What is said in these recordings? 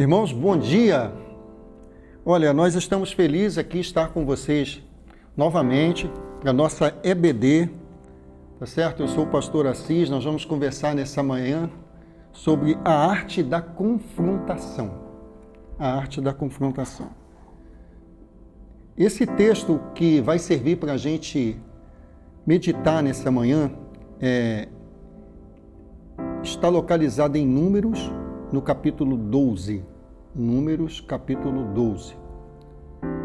Irmãos, bom dia. Olha, nós estamos felizes aqui estar com vocês novamente para nossa EBD, tá certo? Eu sou o pastor Assis, nós vamos conversar nessa manhã sobre a arte da confrontação. A arte da confrontação. Esse texto que vai servir para a gente meditar nessa manhã é, está localizado em Números, no capítulo 12. Números, capítulo 12.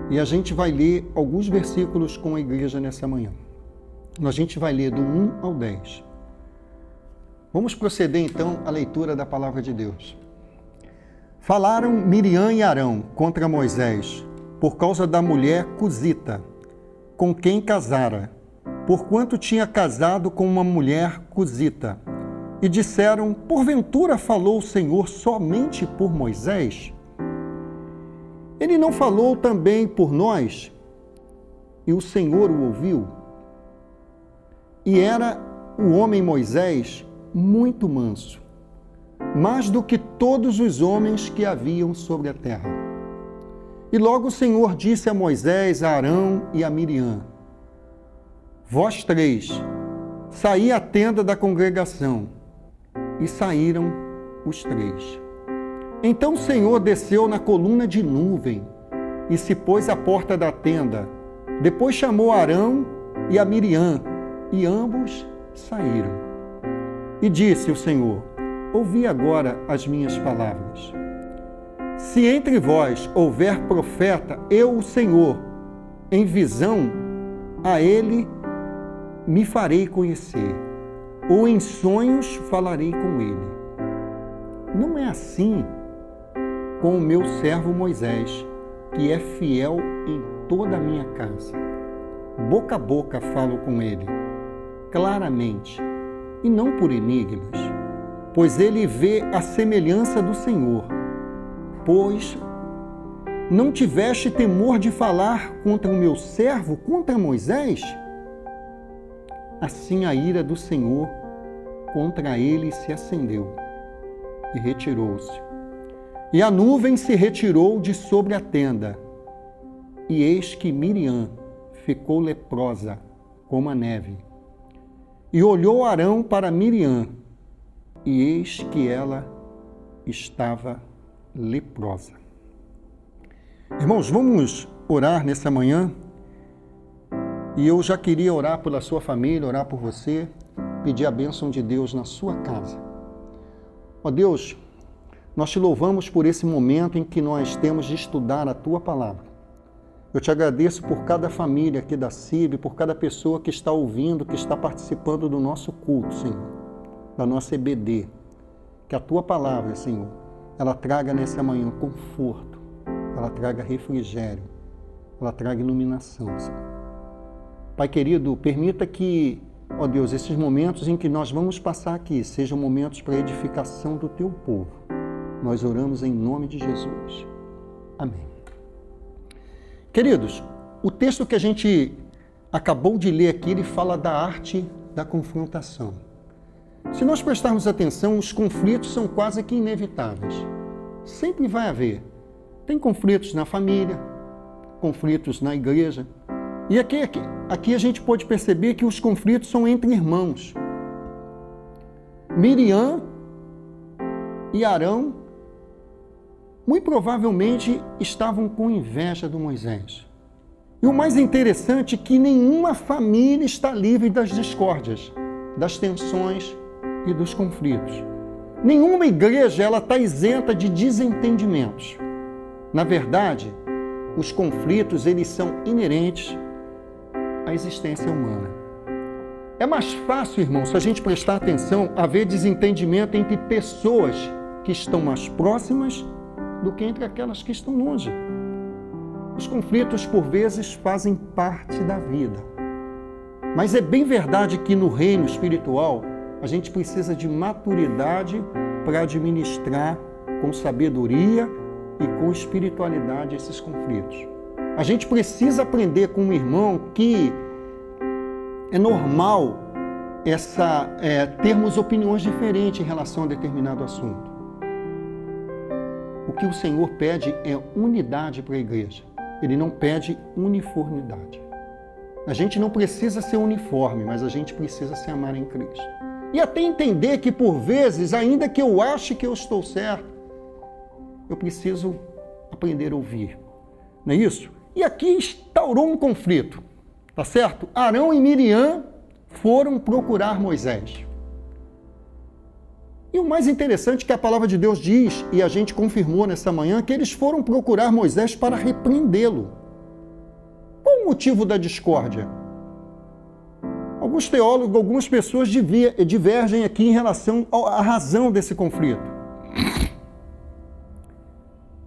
E a gente vai ler alguns versículos com a igreja nessa manhã. A gente vai ler do 1 ao 10. Vamos proceder então à leitura da palavra de Deus. Falaram Miriam e Arão contra Moisés por causa da mulher Cusita, com quem casara, porquanto tinha casado com uma mulher Cusita e disseram: Porventura falou o Senhor somente por Moisés? Ele não falou também por nós? E o Senhor o ouviu? E era o homem Moisés muito manso, mais do que todos os homens que haviam sobre a terra. E logo o Senhor disse a Moisés, a Arão e a Miriam: Vós três, saí à tenda da congregação e saíram os três. Então o Senhor desceu na coluna de nuvem e se pôs à porta da tenda. Depois chamou Arão e a Miriam, e ambos saíram. E disse o Senhor: Ouvi agora as minhas palavras. Se entre vós houver profeta, eu, o Senhor, em visão, a ele me farei conhecer ou em sonhos falarei com ele. Não é assim com o meu servo Moisés, que é fiel em toda a minha casa. Boca a boca falo com ele, claramente, e não por enigmas, pois ele vê a semelhança do Senhor. Pois não tiveste temor de falar contra o meu servo, contra Moisés? Assim a ira do Senhor contra ele se acendeu e retirou-se. E a nuvem se retirou de sobre a tenda. E eis que Miriam ficou leprosa como a neve. E olhou Arão para Miriam, e eis que ela estava leprosa. Irmãos, vamos orar nessa manhã e eu já queria orar pela sua família, orar por você, pedir a bênção de Deus na sua casa. Ó Deus, nós te louvamos por esse momento em que nós temos de estudar a tua palavra. Eu te agradeço por cada família aqui da CIB, por cada pessoa que está ouvindo, que está participando do nosso culto, Senhor, da nossa EBD. Que a tua palavra, Senhor, ela traga nessa manhã conforto, ela traga refrigério, ela traga iluminação, Senhor. Pai querido, permita que, ó Deus, esses momentos em que nós vamos passar aqui sejam momentos para edificação do teu povo. Nós oramos em nome de Jesus. Amém. Queridos, o texto que a gente acabou de ler aqui, ele fala da arte da confrontação. Se nós prestarmos atenção, os conflitos são quase que inevitáveis. Sempre vai haver. Tem conflitos na família, conflitos na igreja, e aqui, aqui, aqui a gente pode perceber que os conflitos são entre irmãos. Miriam e Arão muito provavelmente estavam com inveja do Moisés. E o mais interessante é que nenhuma família está livre das discórdias, das tensões e dos conflitos. Nenhuma igreja ela está isenta de desentendimentos. Na verdade, os conflitos eles são inerentes a existência humana. É mais fácil, irmão, se a gente prestar atenção, haver desentendimento entre pessoas que estão mais próximas do que entre aquelas que estão longe. Os conflitos, por vezes, fazem parte da vida. Mas é bem verdade que no reino espiritual a gente precisa de maturidade para administrar com sabedoria e com espiritualidade esses conflitos. A gente precisa aprender com um irmão que é normal essa é, termos opiniões diferentes em relação a determinado assunto. O que o Senhor pede é unidade para a igreja. Ele não pede uniformidade. A gente não precisa ser uniforme, mas a gente precisa se amar em Cristo. E até entender que, por vezes, ainda que eu ache que eu estou certo, eu preciso aprender a ouvir. Não é isso? E aqui instaurou um conflito, tá certo? Arão e Miriam foram procurar Moisés. E o mais interessante é que a palavra de Deus diz, e a gente confirmou nessa manhã, que eles foram procurar Moisés para repreendê-lo. Qual o motivo da discórdia? Alguns teólogos, algumas pessoas divergem aqui em relação à razão desse conflito.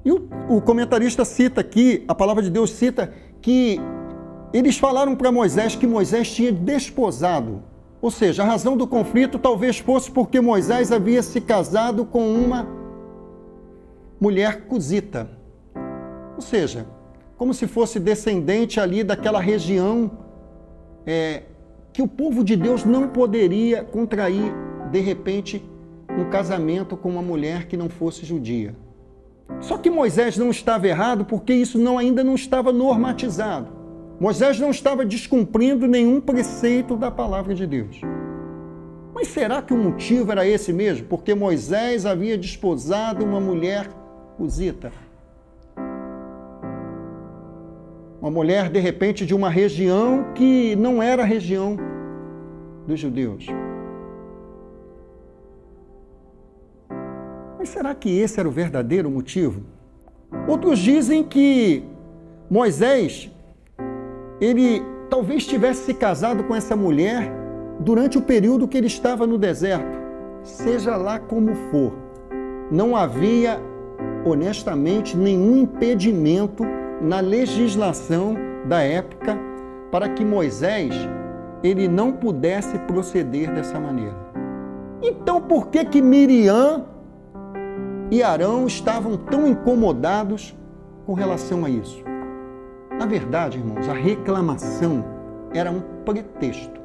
E o, o comentarista cita aqui, a palavra de Deus cita que eles falaram para Moisés que Moisés tinha desposado ou seja, a razão do conflito talvez fosse porque Moisés havia se casado com uma mulher cusita. Ou seja, como se fosse descendente ali daquela região é, que o povo de Deus não poderia contrair, de repente, um casamento com uma mulher que não fosse judia. Só que Moisés não estava errado porque isso não, ainda não estava normatizado. Moisés não estava descumprindo nenhum preceito da palavra de Deus. Mas será que o motivo era esse mesmo? Porque Moisés havia desposado uma mulher cusita. Uma mulher, de repente, de uma região que não era a região dos judeus. Mas será que esse era o verdadeiro motivo? Outros dizem que Moisés ele talvez tivesse se casado com essa mulher durante o período que ele estava no deserto. Seja lá como for, não havia, honestamente, nenhum impedimento na legislação da época para que Moisés ele não pudesse proceder dessa maneira. Então, por que que Miriam e Arão estavam tão incomodados com relação a isso? Na verdade, irmãos, a reclamação era um pretexto.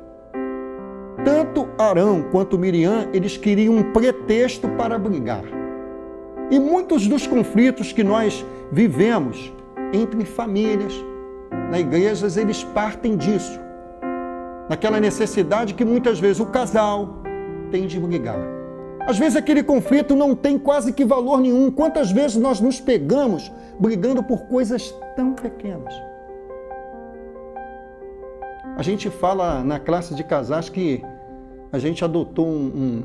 Tanto Arão quanto Miriam, eles queriam um pretexto para brigar. E muitos dos conflitos que nós vivemos entre famílias, na igrejas, eles partem disso. Naquela necessidade que muitas vezes o casal tem de brigar. Às vezes aquele conflito não tem quase que valor nenhum. Quantas vezes nós nos pegamos brigando por coisas tão pequenas? A gente fala na classe de casais que a gente adotou um,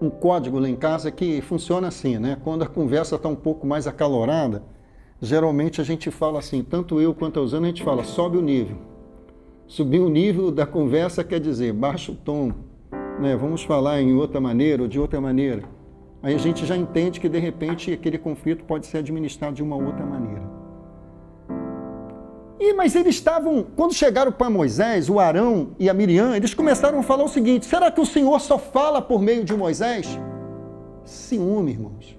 um, um código lá em casa que funciona assim, né? Quando a conversa está um pouco mais acalorada, geralmente a gente fala assim, tanto eu quanto a Usana, a gente fala, sobe o nível. Subir o nível da conversa quer dizer, baixa o tom, né? vamos falar em outra maneira ou de outra maneira. Aí a gente já entende que de repente aquele conflito pode ser administrado de uma outra maneira. E, mas eles estavam, quando chegaram para Moisés, o Arão e a Miriam, eles começaram a falar o seguinte: será que o Senhor só fala por meio de Moisés? Ciúme, irmãos.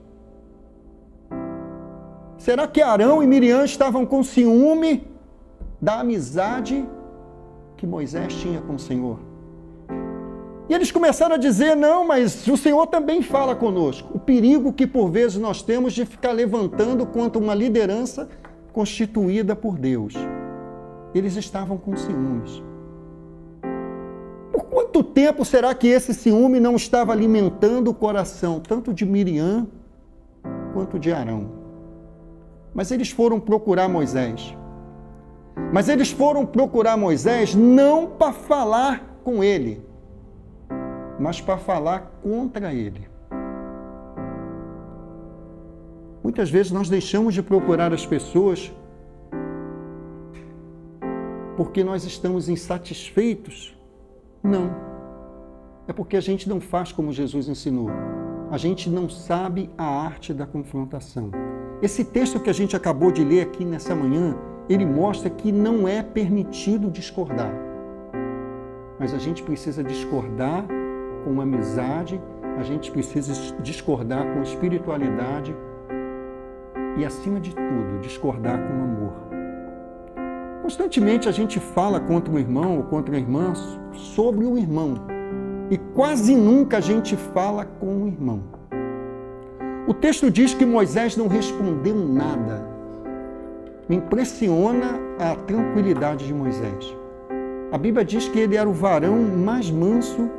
Será que Arão e Miriam estavam com ciúme da amizade que Moisés tinha com o Senhor? E eles começaram a dizer: não, mas o Senhor também fala conosco. O perigo que por vezes nós temos de ficar levantando contra uma liderança constituída por Deus. Eles estavam com ciúmes. Por quanto tempo será que esse ciúme não estava alimentando o coração tanto de Miriam quanto de Arão? Mas eles foram procurar Moisés. Mas eles foram procurar Moisés não para falar com ele, mas para falar contra ele. Muitas vezes nós deixamos de procurar as pessoas porque nós estamos insatisfeitos. Não. É porque a gente não faz como Jesus ensinou. A gente não sabe a arte da confrontação. Esse texto que a gente acabou de ler aqui nessa manhã, ele mostra que não é permitido discordar. Mas a gente precisa discordar com amizade, a gente precisa discordar com espiritualidade, e, acima de tudo, discordar com amor. Constantemente a gente fala contra um irmão ou contra uma irmã sobre o irmão e quase nunca a gente fala com o irmão. O texto diz que Moisés não respondeu nada. Me impressiona a tranquilidade de Moisés. A Bíblia diz que ele era o varão mais manso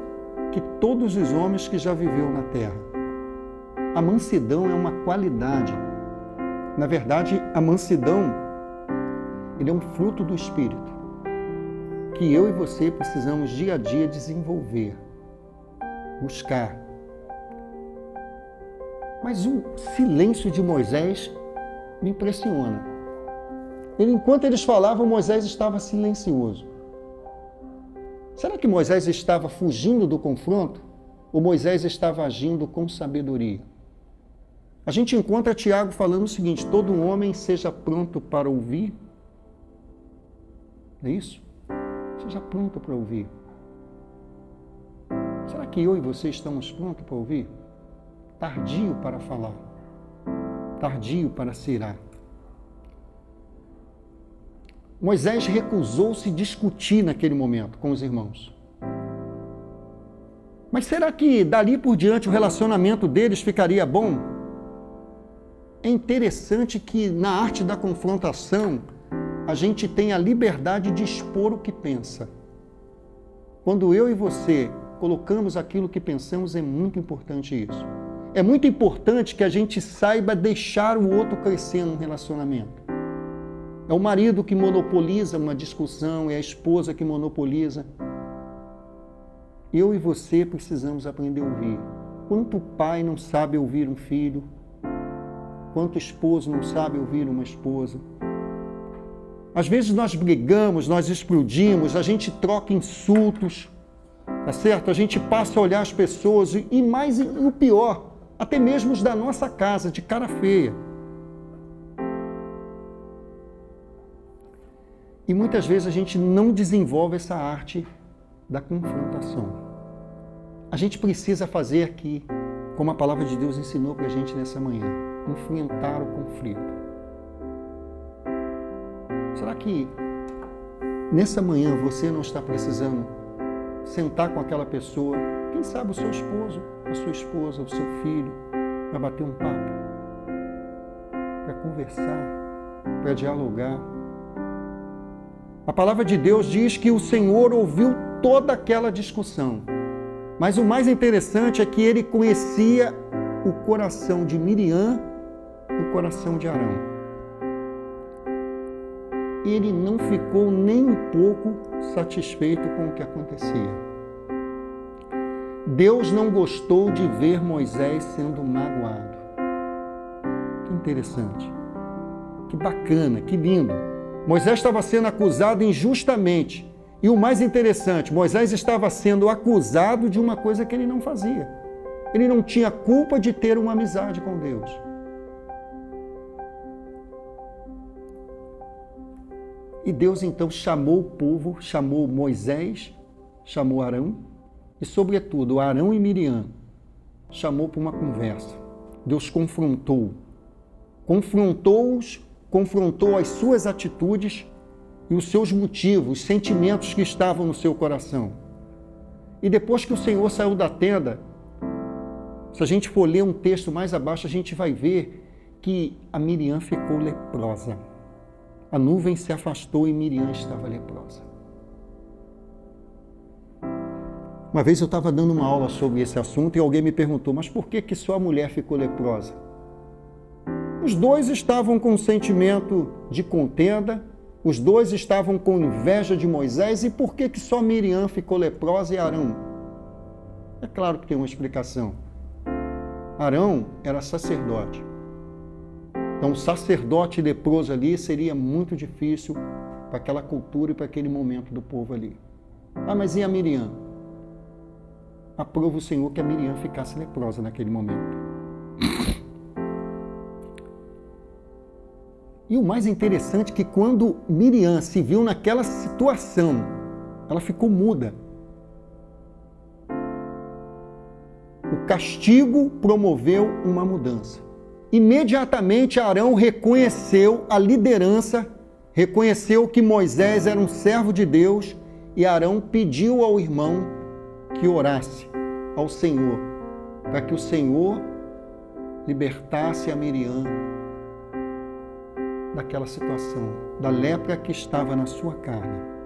que todos os homens que já viveu na terra. A mansidão é uma qualidade. Na verdade, a mansidão ele é um fruto do espírito que eu e você precisamos dia a dia desenvolver, buscar mas o silêncio de Moisés me impressiona. Enquanto eles falavam, Moisés estava silencioso. Será que Moisés estava fugindo do confronto? Ou Moisés estava agindo com sabedoria? A gente encontra Tiago falando o seguinte: todo homem seja pronto para ouvir. É isso? Seja pronto para ouvir. Será que eu e você estamos prontos para ouvir? tardio para falar, tardio para cirar. Moisés recusou-se discutir naquele momento com os irmãos. Mas será que dali por diante o relacionamento deles ficaria bom? É interessante que na arte da confrontação a gente tem a liberdade de expor o que pensa. Quando eu e você colocamos aquilo que pensamos, é muito importante isso. É muito importante que a gente saiba deixar o outro crescer num relacionamento. É o marido que monopoliza uma discussão, é a esposa que monopoliza. Eu e você precisamos aprender a ouvir. Quanto pai não sabe ouvir um filho? Quanto esposo não sabe ouvir uma esposa? Às vezes nós brigamos, nós explodimos, a gente troca insultos, tá certo? A gente passa a olhar as pessoas e mais e o pior, até mesmo os da nossa casa, de cara feia. E muitas vezes a gente não desenvolve essa arte da confrontação. A gente precisa fazer aqui, como a palavra de Deus ensinou para a gente nessa manhã, enfrentar o conflito. Será que nessa manhã você não está precisando sentar com aquela pessoa, quem sabe o seu esposo, a sua esposa, o seu filho, para bater um papo, para conversar, para dialogar. A palavra de Deus diz que o Senhor ouviu toda aquela discussão. Mas o mais interessante é que ele conhecia o coração de Miriam e o coração de Arão. Ele não ficou nem um pouco satisfeito com o que acontecia. Deus não gostou de ver Moisés sendo magoado. Que interessante. Que bacana, que lindo. Moisés estava sendo acusado injustamente. E o mais interessante, Moisés estava sendo acusado de uma coisa que ele não fazia. Ele não tinha culpa de ter uma amizade com Deus. E Deus então chamou o povo, chamou Moisés, chamou Arão e, sobretudo, Arão e Miriam chamou para uma conversa. Deus confrontou. Confrontou-os, confrontou as suas atitudes e os seus motivos, os sentimentos que estavam no seu coração. E depois que o Senhor saiu da tenda, se a gente for ler um texto mais abaixo, a gente vai ver que a Miriam ficou leprosa. A nuvem se afastou e Miriam estava leprosa. Uma vez eu estava dando uma aula sobre esse assunto e alguém me perguntou: mas por que, que só a mulher ficou leprosa? Os dois estavam com um sentimento de contenda, os dois estavam com inveja de Moisés, e por que, que só Miriam ficou leprosa e Arão? É claro que tem uma explicação. Arão era sacerdote. Então, sacerdote leproso ali seria muito difícil para aquela cultura e para aquele momento do povo ali. Ah, mas e a Miriam? aprova o Senhor que a Miriam ficasse leprosa naquele momento. E o mais interessante é que quando Miriam se viu naquela situação, ela ficou muda. O castigo promoveu uma mudança. Imediatamente Arão reconheceu a liderança, reconheceu que Moisés era um servo de Deus e Arão pediu ao irmão que orasse ao Senhor, para que o Senhor libertasse a Miriam daquela situação, da lepra que estava na sua carne.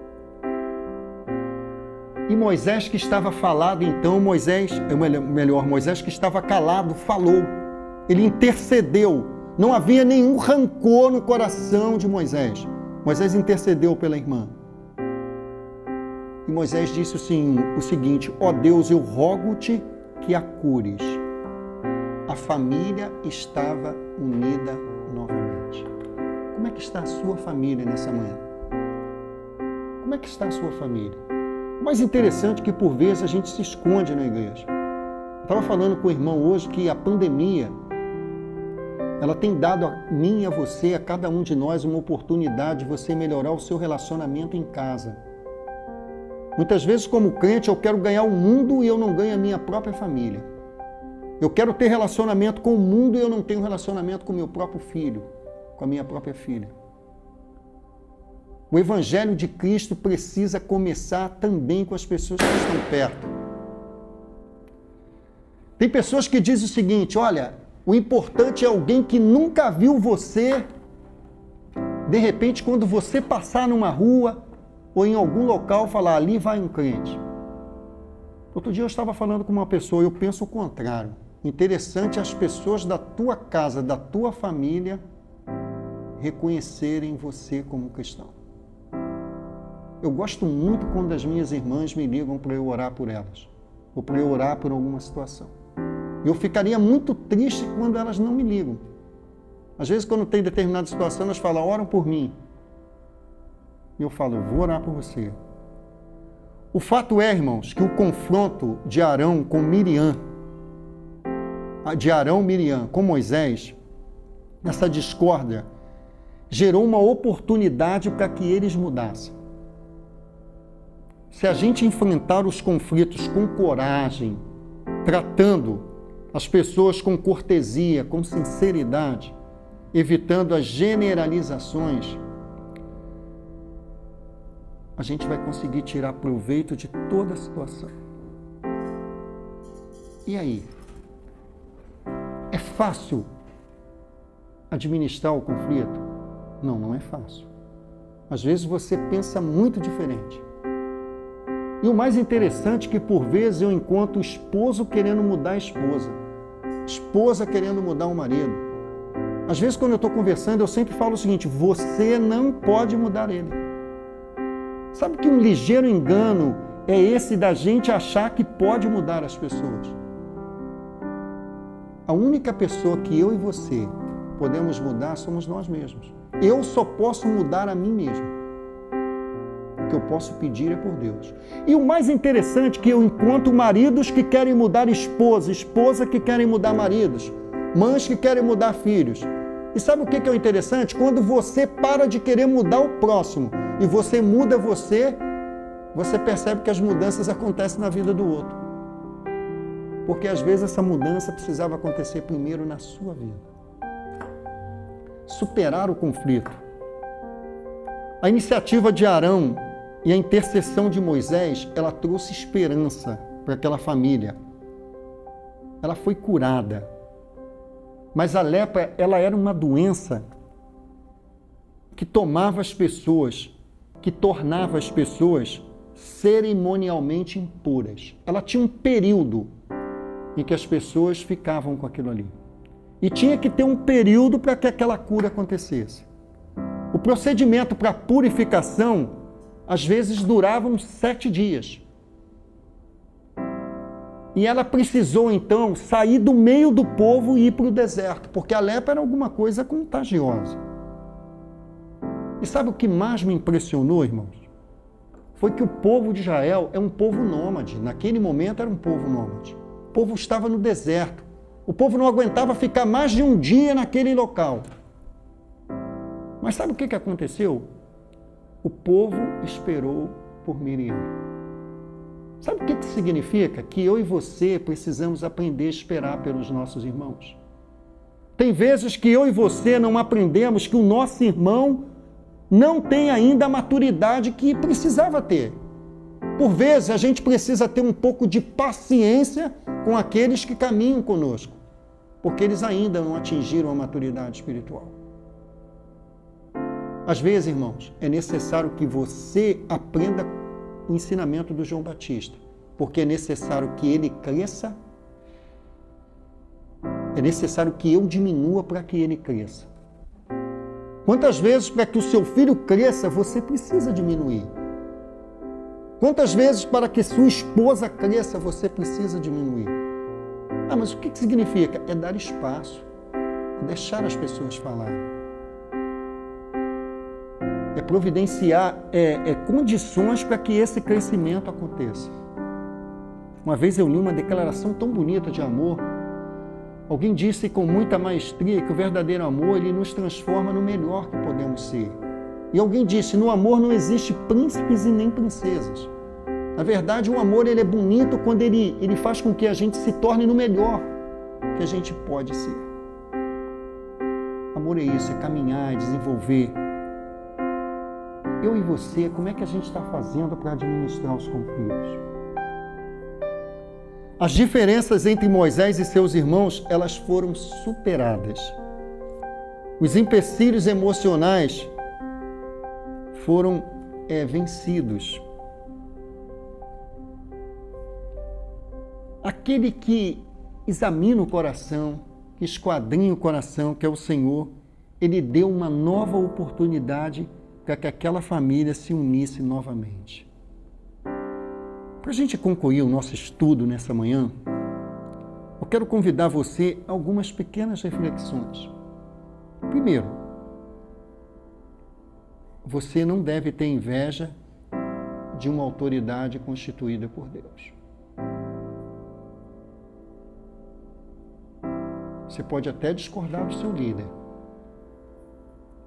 E Moisés que estava falado, então Moisés, melhor, Moisés que estava calado, falou. Ele intercedeu. Não havia nenhum rancor no coração de Moisés. Moisés intercedeu pela irmã. E Moisés disse assim, o seguinte: Ó oh Deus, eu rogo-te que a cures. A família estava unida. Como é que está a sua família nessa manhã? Como é que está a sua família? O mais interessante é que por vezes a gente se esconde na igreja. Eu estava falando com o irmão hoje que a pandemia ela tem dado a mim e a você, a cada um de nós, uma oportunidade de você melhorar o seu relacionamento em casa. Muitas vezes, como crente, eu quero ganhar o mundo e eu não ganho a minha própria família. Eu quero ter relacionamento com o mundo e eu não tenho relacionamento com meu próprio filho, com a minha própria filha. O Evangelho de Cristo precisa começar também com as pessoas que estão perto. Tem pessoas que dizem o seguinte: olha, o importante é alguém que nunca viu você. De repente, quando você passar numa rua ou em algum local, falar ali vai um crente. Outro dia eu estava falando com uma pessoa e eu penso o contrário. Interessante as pessoas da tua casa, da tua família, reconhecerem você como cristão. Eu gosto muito quando as minhas irmãs me ligam para eu orar por elas, ou para eu orar por alguma situação. Eu ficaria muito triste quando elas não me ligam. Às vezes, quando tem determinada situação, elas falam, oram por mim. E eu falo, eu vou orar por você. O fato é, irmãos, que o confronto de Arão com Miriam, de Arão Miriam com Moisés, essa discórdia, gerou uma oportunidade para que eles mudassem. Se a gente enfrentar os conflitos com coragem, tratando as pessoas com cortesia, com sinceridade, evitando as generalizações, a gente vai conseguir tirar proveito de toda a situação. E aí? É fácil administrar o conflito? Não, não é fácil. Às vezes você pensa muito diferente. E o mais interessante é que por vezes eu encontro o esposo querendo mudar a esposa esposa querendo mudar o marido. Às vezes, quando eu estou conversando, eu sempre falo o seguinte: você não pode mudar ele. Sabe que um ligeiro engano é esse da gente achar que pode mudar as pessoas? A única pessoa que eu e você podemos mudar somos nós mesmos. Eu só posso mudar a mim mesmo que eu posso pedir é por Deus. E o mais interessante é que eu encontro maridos que querem mudar esposa, esposa que querem mudar maridos, mães que querem mudar filhos. E sabe o que é o interessante? Quando você para de querer mudar o próximo e você muda você, você percebe que as mudanças acontecem na vida do outro. Porque às vezes essa mudança precisava acontecer primeiro na sua vida. Superar o conflito. A iniciativa de Arão e a intercessão de Moisés, ela trouxe esperança para aquela família. Ela foi curada. Mas a lepra, ela era uma doença que tomava as pessoas, que tornava as pessoas cerimonialmente impuras. Ela tinha um período em que as pessoas ficavam com aquilo ali. E tinha que ter um período para que aquela cura acontecesse. O procedimento para purificação às vezes duravam sete dias. E ela precisou então sair do meio do povo e ir para o deserto, porque a lepra era alguma coisa contagiosa. E sabe o que mais me impressionou, irmãos? Foi que o povo de Israel é um povo nômade. Naquele momento era um povo nômade. O povo estava no deserto. O povo não aguentava ficar mais de um dia naquele local. Mas sabe o que aconteceu? o povo esperou por Miriam. Sabe o que, significa? Que eu e você precisamos aprender a esperar pelos nossos irmãos. Tem vezes que eu e você não aprendemos que o nosso irmão não tem ainda a maturidade que precisava ter. Por vezes a gente precisa ter um pouco de paciência com aqueles que caminham conosco. Porque eles ainda não atingiram a maturidade espiritual. Às vezes, irmãos, é necessário que você aprenda o ensinamento do João Batista, porque é necessário que ele cresça, é necessário que eu diminua para que ele cresça. Quantas vezes, para que o seu filho cresça, você precisa diminuir? Quantas vezes, para que sua esposa cresça, você precisa diminuir? Ah, mas o que significa? É dar espaço, é deixar as pessoas falarem é providenciar é, é, condições para que esse crescimento aconteça. Uma vez eu li uma declaração tão bonita de amor. Alguém disse com muita maestria que o verdadeiro amor ele nos transforma no melhor que podemos ser. E alguém disse: no amor não existe príncipes e nem princesas. Na verdade, o amor ele é bonito quando ele, ele faz com que a gente se torne no melhor que a gente pode ser. Amor é isso, é caminhar, é desenvolver, eu e você, como é que a gente está fazendo para administrar os conflitos? As diferenças entre Moisés e seus irmãos, elas foram superadas. Os empecilhos emocionais foram é, vencidos. Aquele que examina o coração, que esquadrinha o coração, que é o Senhor, ele deu uma nova oportunidade para que aquela família se unisse novamente. Para a gente concluir o nosso estudo nessa manhã, eu quero convidar você a algumas pequenas reflexões. Primeiro, você não deve ter inveja de uma autoridade constituída por Deus. Você pode até discordar do seu líder,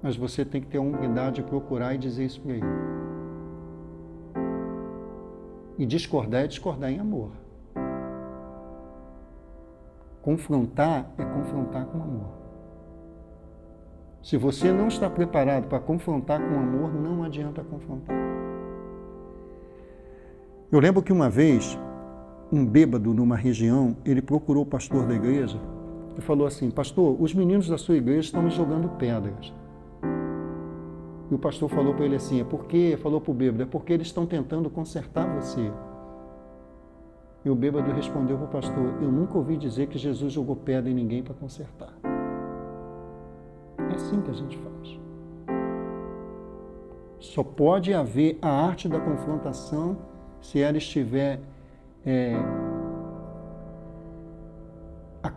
mas você tem que ter a humildade de procurar e dizer isso para ele. E discordar é discordar em amor. Confrontar é confrontar com amor. Se você não está preparado para confrontar com amor, não adianta confrontar. Eu lembro que uma vez, um bêbado numa região, ele procurou o pastor da igreja e falou assim: Pastor, os meninos da sua igreja estão me jogando pedras. E o pastor falou para ele assim: é porque, falou para o bêbado, é porque eles estão tentando consertar você. E o bêbado respondeu para o pastor: Eu nunca ouvi dizer que Jesus jogou pedra em ninguém para consertar. É assim que a gente faz. Só pode haver a arte da confrontação se ela estiver é,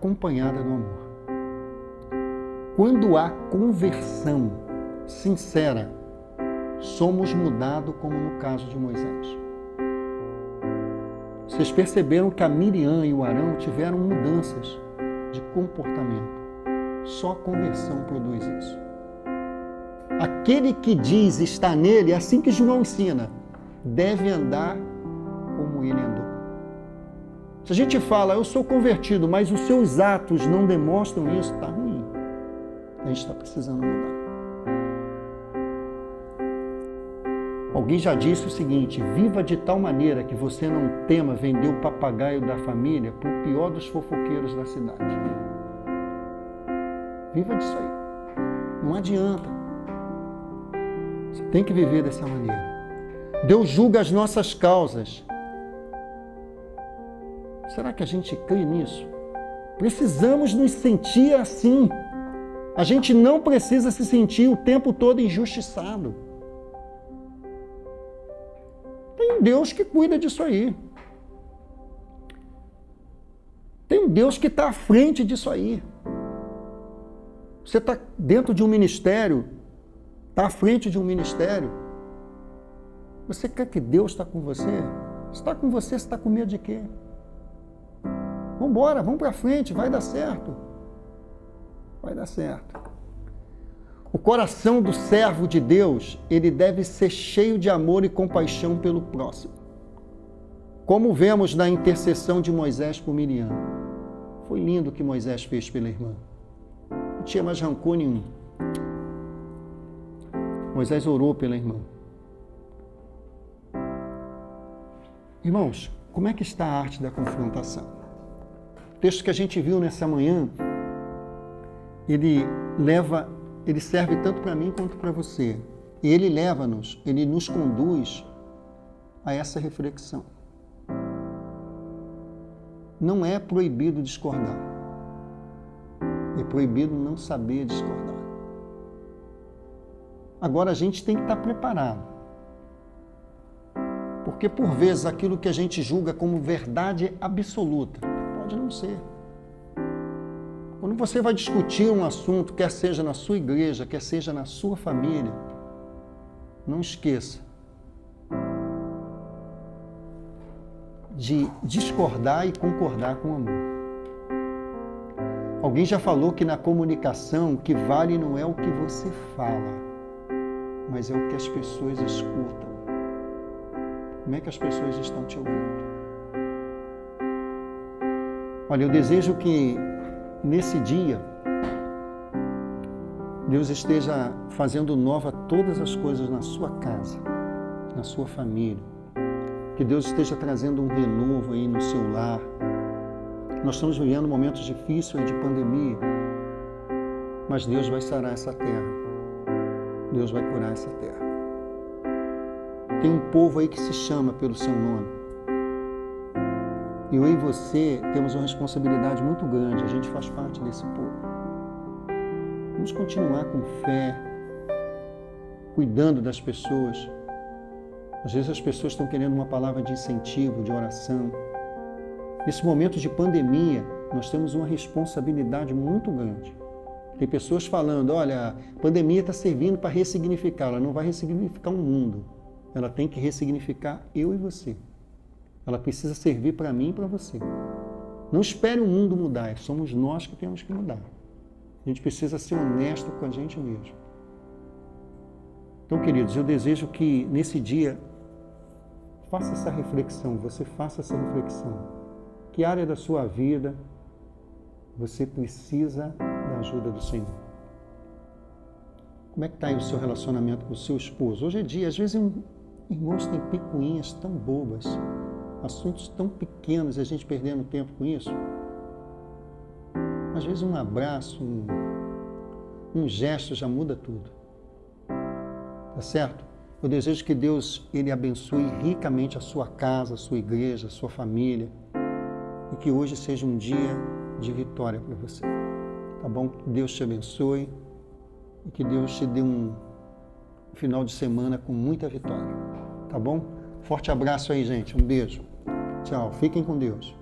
acompanhada do amor. Quando há conversão, sincera, somos mudados como no caso de Moisés. Vocês perceberam que a Miriam e o Arão tiveram mudanças de comportamento. Só a conversão produz isso. Aquele que diz está nele, é assim que João ensina, deve andar. Se a gente fala, eu sou convertido, mas os seus atos não demonstram isso, está ruim. A gente está precisando mudar. Alguém já disse o seguinte: viva de tal maneira que você não tema vender o papagaio da família para o pior dos fofoqueiros da cidade. Viva disso aí. Não adianta. Você tem que viver dessa maneira. Deus julga as nossas causas. Será que a gente crê nisso? Precisamos nos sentir assim. A gente não precisa se sentir o tempo todo injustiçado. Tem um Deus que cuida disso aí. Tem um Deus que está à frente disso aí. Você está dentro de um ministério, está à frente de um ministério. Você quer que Deus está com você? Está com você está com medo de quê? Vamos embora, vamos para frente, vai dar certo. Vai dar certo. O coração do servo de Deus, ele deve ser cheio de amor e compaixão pelo próximo. Como vemos na intercessão de Moisés por Miriam. Foi lindo o que Moisés fez pela irmã. Não tinha mais rancor nenhum. Moisés orou pela irmã. Irmãos, como é que está a arte da confrontação? Texto que a gente viu nessa manhã ele leva, ele serve tanto para mim quanto para você. E ele leva-nos, ele nos conduz a essa reflexão. Não é proibido discordar. É proibido não saber discordar. Agora a gente tem que estar preparado. Porque por vezes aquilo que a gente julga como verdade absoluta pode não ser. Quando você vai discutir um assunto, quer seja na sua igreja, quer seja na sua família, não esqueça de discordar e concordar com amor. Alguém já falou que na comunicação o que vale não é o que você fala, mas é o que as pessoas escutam. Como é que as pessoas estão te ouvindo? Olha, eu desejo que nesse dia Deus esteja fazendo nova todas as coisas na sua casa, na sua família. Que Deus esteja trazendo um renovo aí no seu lar. Nós estamos vivendo momentos difíceis de pandemia, mas Deus vai sarar essa terra. Deus vai curar essa terra. Tem um povo aí que se chama pelo seu nome. Eu e você temos uma responsabilidade muito grande, a gente faz parte desse povo. Vamos continuar com fé, cuidando das pessoas. Às vezes as pessoas estão querendo uma palavra de incentivo, de oração. Nesse momento de pandemia, nós temos uma responsabilidade muito grande. Tem pessoas falando: olha, a pandemia está servindo para ressignificar. Ela não vai ressignificar o mundo. Ela tem que ressignificar eu e você. Ela precisa servir para mim e para você. Não espere o mundo mudar, somos nós que temos que mudar. A gente precisa ser honesto com a gente mesmo. Então, queridos, eu desejo que nesse dia faça essa reflexão, você faça essa reflexão. Que área da sua vida você precisa da ajuda do Senhor? Como é que está aí o seu relacionamento com o seu esposo? Hoje é dia, às vezes irmãos têm picuinhas tão bobas, assuntos tão pequenos e a gente perdendo tempo com isso. Às vezes um abraço, um, um gesto já muda tudo. Tá certo? Eu desejo que Deus ele abençoe ricamente a sua casa, a sua igreja, a sua família e que hoje seja um dia de vitória para você. Tá bom? Que Deus te abençoe e que Deus te dê um final de semana com muita vitória. Tá bom? Forte abraço aí, gente. Um beijo. Tchau. Fiquem com Deus.